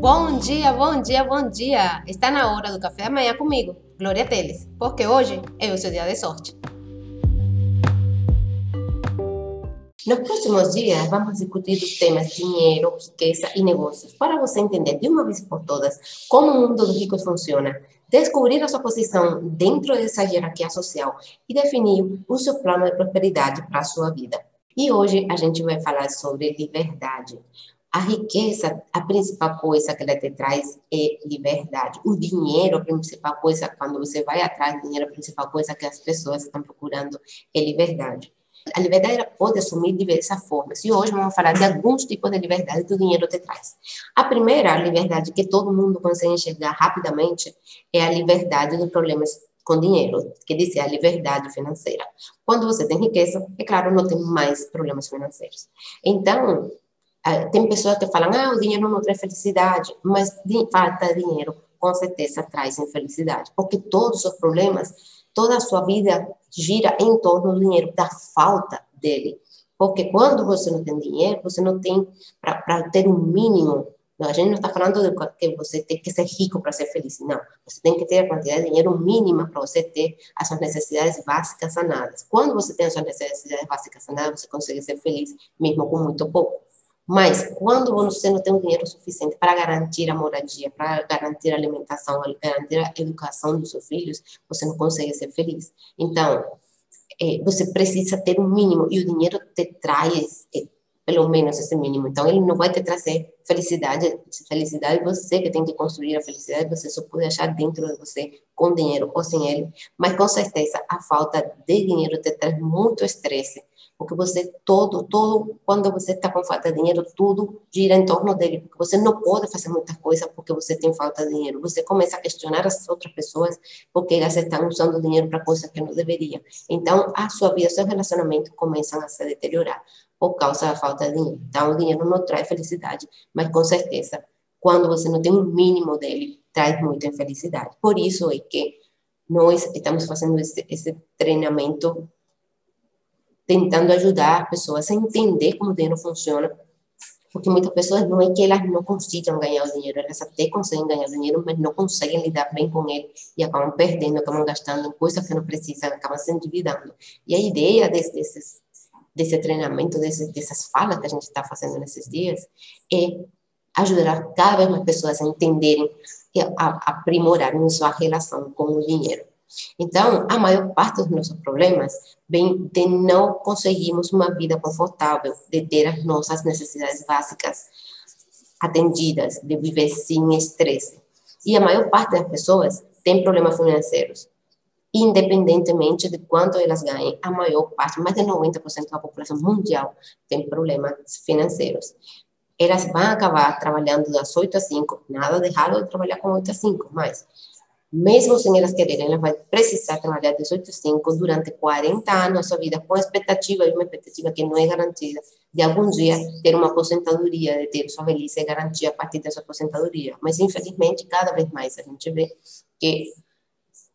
Bom dia, bom dia, bom dia! Está na hora do café da manhã comigo, Glória Teles, porque hoje é o seu dia de sorte. Nos próximos dias, vamos discutir os temas dinheiro, riqueza e negócios, para você entender de uma vez por todas como o mundo dos ricos funciona, descobrir a sua posição dentro dessa hierarquia social e definir o seu plano de prosperidade para a sua vida. E hoje a gente vai falar sobre liberdade. A riqueza, a principal coisa que ela te traz é liberdade. O dinheiro, a principal coisa, quando você vai atrás do dinheiro, a principal coisa que as pessoas estão procurando é liberdade. A liberdade pode assumir diversas formas. E hoje vamos falar de alguns tipos de liberdade que o dinheiro te traz. A primeira liberdade que todo mundo consegue enxergar rapidamente é a liberdade dos problemas com dinheiro, que diz a liberdade financeira. Quando você tem riqueza, é claro, não tem mais problemas financeiros. Então, tem pessoas que falam, ah, o dinheiro não traz felicidade, mas falta de dinheiro com certeza traz infelicidade, porque todos os problemas, toda a sua vida gira em torno do dinheiro, da falta dele. Porque quando você não tem dinheiro, você não tem para ter um mínimo. A gente não está falando de que você tem que ser rico para ser feliz. Não. Você tem que ter a quantidade de dinheiro mínima para você ter as suas necessidades básicas sanadas. Quando você tem as suas necessidades básicas sanadas, você consegue ser feliz, mesmo com muito pouco. Mas quando você não tem o dinheiro suficiente para garantir a moradia, para garantir a alimentação, garantir a educação dos seus filhos, você não consegue ser feliz. Então, é, você precisa ter um mínimo e o dinheiro te traz é, pelo menos esse mínimo. Então, ele não vai te trazer felicidade. Felicidade você que tem que construir a felicidade, você só pode achar dentro de você, com dinheiro ou sem ele. Mas, com certeza, a falta de dinheiro te traz muito estresse porque você todo, todo, quando você está com falta de dinheiro, tudo gira em torno dele, porque você não pode fazer muitas coisas porque você tem falta de dinheiro. Você começa a questionar as outras pessoas porque elas estão usando dinheiro para coisas que não deveriam. Então, a sua vida, seu relacionamento começam a se deteriorar por causa da falta de dinheiro. Então, o dinheiro não traz felicidade, mas com certeza, quando você não tem um mínimo dele, traz muita infelicidade. Por isso é que nós estamos fazendo esse, esse treinamento tentando ajudar pessoas a entender como o dinheiro funciona, porque muitas pessoas não é que elas não consigam ganhar o dinheiro, elas até conseguem ganhar o dinheiro, mas não conseguem lidar bem com ele e acabam perdendo, acabam gastando em coisas que não precisam, acabam se endividando. E a ideia desse, desse treinamento, desse, dessas falas que a gente está fazendo nesses dias, é ajudar cada vez mais pessoas a entenderem e a, a aprimorarem sua relação com o dinheiro. Então, a maior parte dos nossos problemas vem de não conseguirmos uma vida confortável, de ter as nossas necessidades básicas atendidas, de viver sem estresse. E a maior parte das pessoas tem problemas financeiros. Independentemente de quanto elas ganhem, a maior parte, mais de 90% da população mundial tem problemas financeiros. Elas vão acabar trabalhando das 8 às 5, nada de errado de trabalhar com 8 às 5, mas mesmo sem elas quererem, ela vai precisar trabalhar 18 5 durante 40 anos da sua vida, com expectativa, e uma expectativa que não é garantida, de algum dia ter uma aposentadoria, de ter sua velhice garantia a partir dessa aposentadoria. Mas, infelizmente, cada vez mais a gente vê que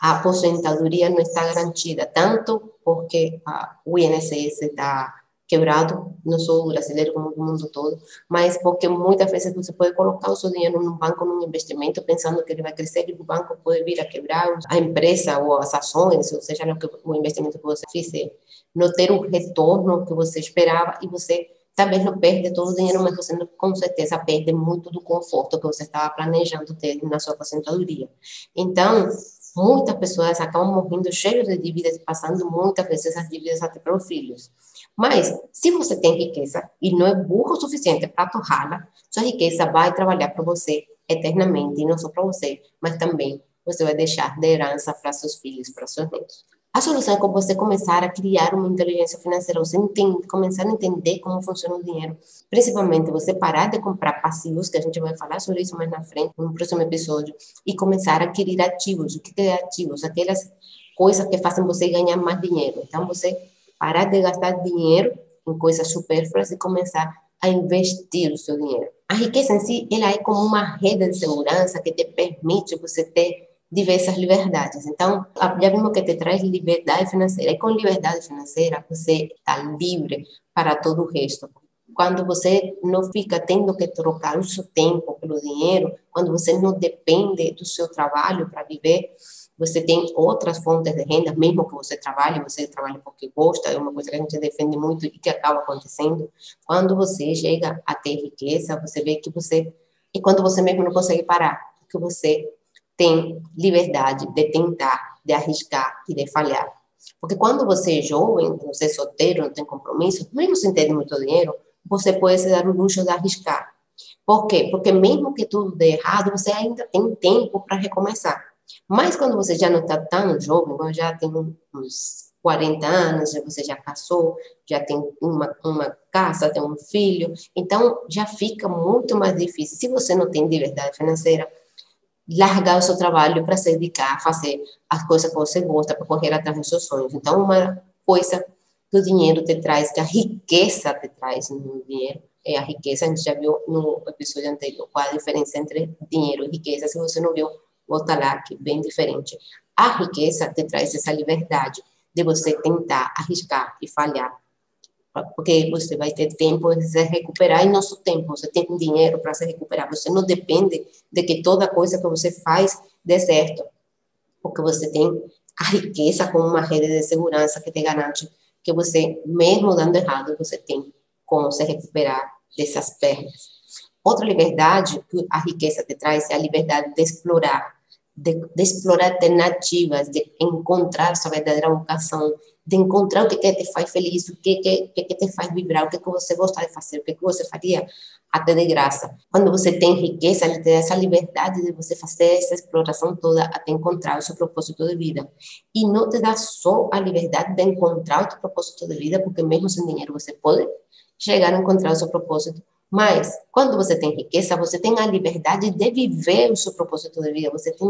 a aposentadoria não está garantida, tanto porque a, o INSS está quebrado, não o brasileiro, como o mundo todo, mas porque muitas vezes você pode colocar o seu dinheiro num banco, num investimento, pensando que ele vai crescer e o banco pode vir a quebrar a empresa ou as ações, ou seja, o, que, o investimento que você fizer, não ter o retorno que você esperava e você talvez não perde todo o dinheiro, mas você com certeza perde muito do conforto que você estava planejando ter na sua aposentadoria. Então, muitas pessoas acabam morrendo cheias de dívidas, passando muitas vezes as dívidas até para os filhos. Mas, se você tem riqueza e não é burro o suficiente para torrá-la, sua riqueza vai trabalhar para você eternamente, e não só para você, mas também você vai deixar de herança para seus filhos, para seus netos. A solução é com você começar a criar uma inteligência financeira, você entende, começar a entender como funciona o dinheiro. Principalmente você parar de comprar passivos, que a gente vai falar sobre isso mais na frente, no próximo episódio, e começar a adquirir ativos. O que é ativos? Aquelas coisas que fazem você ganhar mais dinheiro. Então, você parar de gastar dinheiro em coisas supérfluas e começar a investir o seu dinheiro. A riqueza em si, ela é como uma rede de segurança que te permite você ter diversas liberdades. Então, já vimos que te traz liberdade financeira. E com liberdade financeira, você está livre para todo o resto. quando você não fica tendo que trocar o seu tempo pelo dinheiro, quando você não depende do seu trabalho para viver, você tem outras fontes de renda, mesmo que você trabalhe, você trabalha porque gosta, é uma coisa que a gente defende muito e que acaba acontecendo. Quando você chega a ter riqueza, você vê que você, e quando você mesmo não consegue parar, que você tem liberdade de tentar, de arriscar e de falhar. Porque quando você é jovem, você é solteiro, não tem compromisso, mesmo sem ter muito dinheiro, você pode se dar o luxo de arriscar. Por quê? Porque mesmo que tudo dê errado, você ainda tem tempo para recomeçar. Mas quando você já não está tão jovem, já tem uns 40 anos, você já casou, já tem uma, uma casa, tem um filho, então já fica muito mais difícil. Se você não tem liberdade financeira, largar o seu trabalho para se dedicar a fazer as coisas que você gosta, para correr atrás dos seus sonhos. Então, uma coisa que o dinheiro te traz, que a riqueza te traz no dinheiro, é a riqueza. A gente já viu no episódio anterior qual a diferença entre dinheiro e riqueza. Se você não viu, que é bem diferente. A riqueza te traz essa liberdade de você tentar arriscar e falhar, porque você vai ter tempo de se recuperar e nosso tempo, você tem dinheiro para se recuperar, você não depende de que toda coisa que você faz dê certo, porque você tem a riqueza como uma rede de segurança que te garante que você, mesmo dando errado, você tem como se recuperar dessas perdas. Outra liberdade que a riqueza te traz é a liberdade de explorar, de, de explorar alternativas, de encontrar sua verdadeira vocação, de encontrar o que, que te faz feliz, o que, que, que, te faz vibrar, o que, que você gosta de fazer, o que, que você faria até de graça. Quando você tem riqueza, ele te dá essa liberdade de você fazer essa exploração toda até encontrar o seu propósito de vida. E não te dá só a liberdade de encontrar o seu propósito de vida, porque mesmo sem dinheiro você pode chegar a encontrar o seu propósito. Mas, quando você tem riqueza, você tem a liberdade de viver o seu propósito de vida. Você tem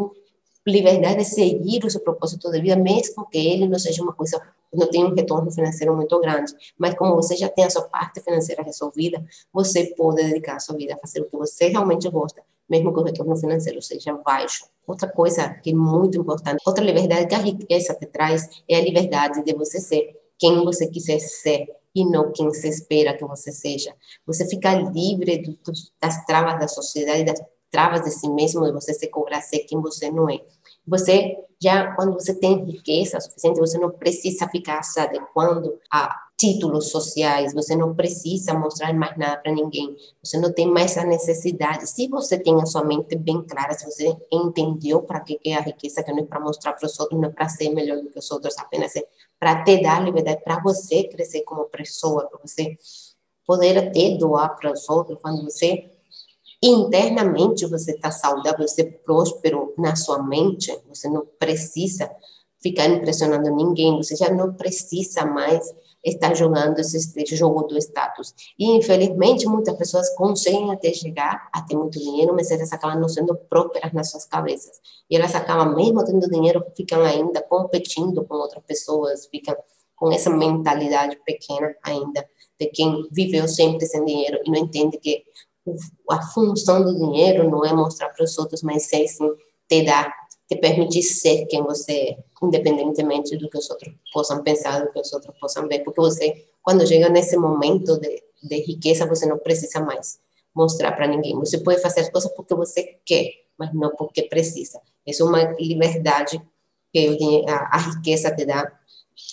liberdade de seguir o seu propósito de vida, mesmo que ele não seja uma coisa, não tenha um retorno financeiro muito grande. Mas como você já tem a sua parte financeira resolvida, você pode dedicar a sua vida a fazer o que você realmente gosta, mesmo que o retorno financeiro seja baixo. Outra coisa que é muito importante, outra liberdade que a riqueza te traz é a liberdade de você ser quem você quiser ser e não quem se espera que você seja. Você fica livre das travas da sociedade, das travas de si mesmo, de você se cobrar ser quem você não é. Você já, quando você tem riqueza suficiente, você não precisa ficar se adequando a títulos sociais, você não precisa mostrar mais nada para ninguém, você não tem mais a necessidade. Se você tem a sua mente bem clara, se você entendeu para que é a riqueza, que não é para mostrar para os outros, não é para ser melhor do que os outros, apenas é para te dar liberdade, para você crescer como pessoa, para você poder até doar para os outros, quando você internamente você está saudável, você é próspero na sua mente, você não precisa ficar impressionando ninguém, você já não precisa mais estar jogando esse, jogo do status. E, infelizmente, muitas pessoas conseguem até chegar a ter muito dinheiro, mas elas acabam não sendo prósperas nas suas cabeças. E elas acabam, mesmo tendo dinheiro, ficam ainda competindo com outras pessoas, ficam com essa mentalidade pequena ainda, de quem viveu sempre sem dinheiro e não entende que a função do dinheiro não é mostrar para os outros, mas é sim te dar, te permitir ser quem você é, independentemente do que os outros possam pensar, do que os outros possam ver, porque você, quando chega nesse momento de, de riqueza, você não precisa mais mostrar para ninguém. Você pode fazer as coisas porque você quer, mas não porque precisa. é uma liberdade que a, a riqueza te dá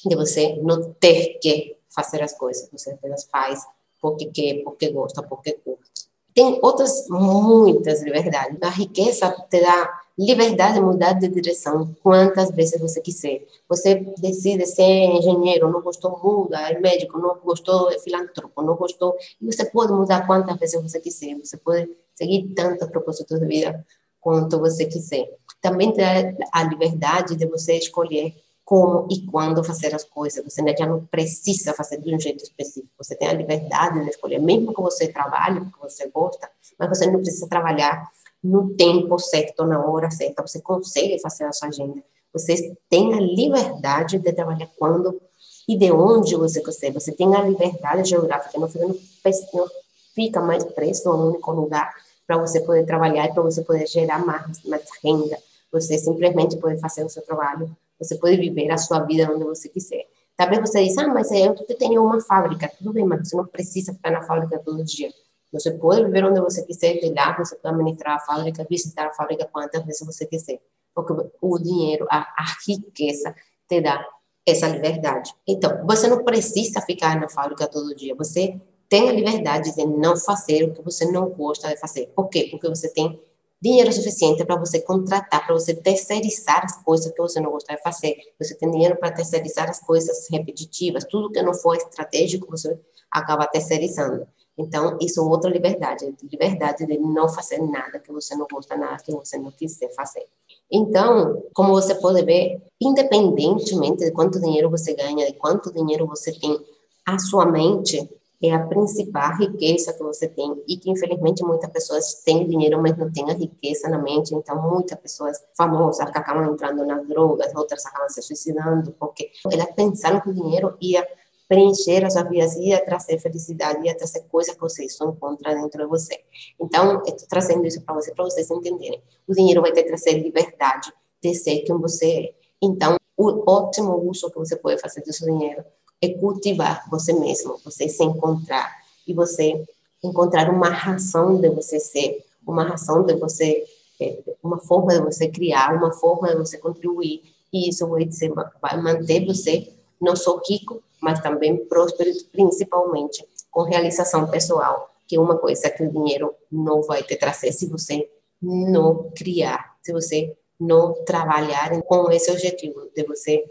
de você não ter que fazer as coisas, você apenas faz porque quer, porque gosta, porque curte. Tem outras muitas liberdades. A riqueza te dá liberdade de mudar de direção quantas vezes você quiser. Você decide ser engenheiro, não gostou, muda, é médico, não gostou, é filantropo, não gostou. E você pode mudar quantas vezes você quiser. Você pode seguir tantos propósitos de vida quanto você quiser. Também dá a liberdade de você escolher como e quando fazer as coisas. Você já não precisa fazer de um jeito específico. Você tem a liberdade de escolher, mesmo que você trabalhe, porque você gosta, mas você não precisa trabalhar no tempo certo, na hora certa. Você consegue fazer a sua agenda. Você tem a liberdade de trabalhar quando e de onde você quiser. Você tem a liberdade geográfica, não fica, não fica mais preso a um único lugar para você poder trabalhar e para você poder gerar mais, mais renda. Você simplesmente pode fazer o seu trabalho você pode viver a sua vida onde você quiser. Talvez você diz, ah, mas eu tenho uma fábrica. Tudo bem, mas você não precisa ficar na fábrica todo dia. Você pode viver onde você quiser, de lá você pode administrar a fábrica, visitar a fábrica quantas vezes você quiser. Porque o dinheiro, a, a riqueza te dá essa liberdade. Então, você não precisa ficar na fábrica todo dia. Você tem a liberdade de não fazer o que você não gosta de fazer. Por quê? Porque você tem dinheiro suficiente para você contratar, para você terceirizar as coisas que você não gosta de fazer. Você tem dinheiro para terceirizar as coisas repetitivas, tudo que não for estratégico, você acaba terceirizando. Então, isso é outra liberdade, liberdade de não fazer nada que você não gosta, nada que você não quiser fazer. Então, como você pode ver, independentemente de quanto dinheiro você ganha, de quanto dinheiro você tem, a sua mente é a principal riqueza que você tem e que infelizmente muitas pessoas têm dinheiro, mas não têm a riqueza na mente. Então, muitas pessoas famosas acabam entrando nas drogas, outras acabam se suicidando porque elas pensaram que o dinheiro ia preencher as suas vidas, ia trazer felicidade, ia trazer coisas que você só encontra dentro de você. Então, estou trazendo isso para você, para vocês entenderem. O dinheiro vai te trazer liberdade de ser quem você é. Então, o ótimo uso que você pode fazer do seu dinheiro é cultivar você mesmo, você se encontrar e você encontrar uma razão de você ser, uma razão de você, é, uma forma de você criar, uma forma de você contribuir. E isso vai, dizer, vai manter você não só rico, mas também próspero, principalmente com realização pessoal, que é uma coisa que o dinheiro não vai te trazer se você não criar, se você não trabalhar com esse objetivo de você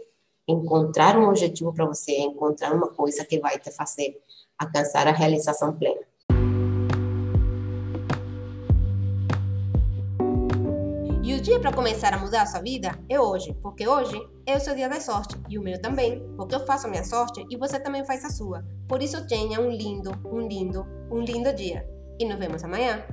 encontrar um objetivo para você, encontrar uma coisa que vai te fazer alcançar a realização plena. E o dia para começar a mudar a sua vida é hoje, porque hoje é o seu dia da sorte e o meu também, porque eu faço a minha sorte e você também faz a sua. Por isso tenha um lindo, um lindo, um lindo dia. E nos vemos amanhã.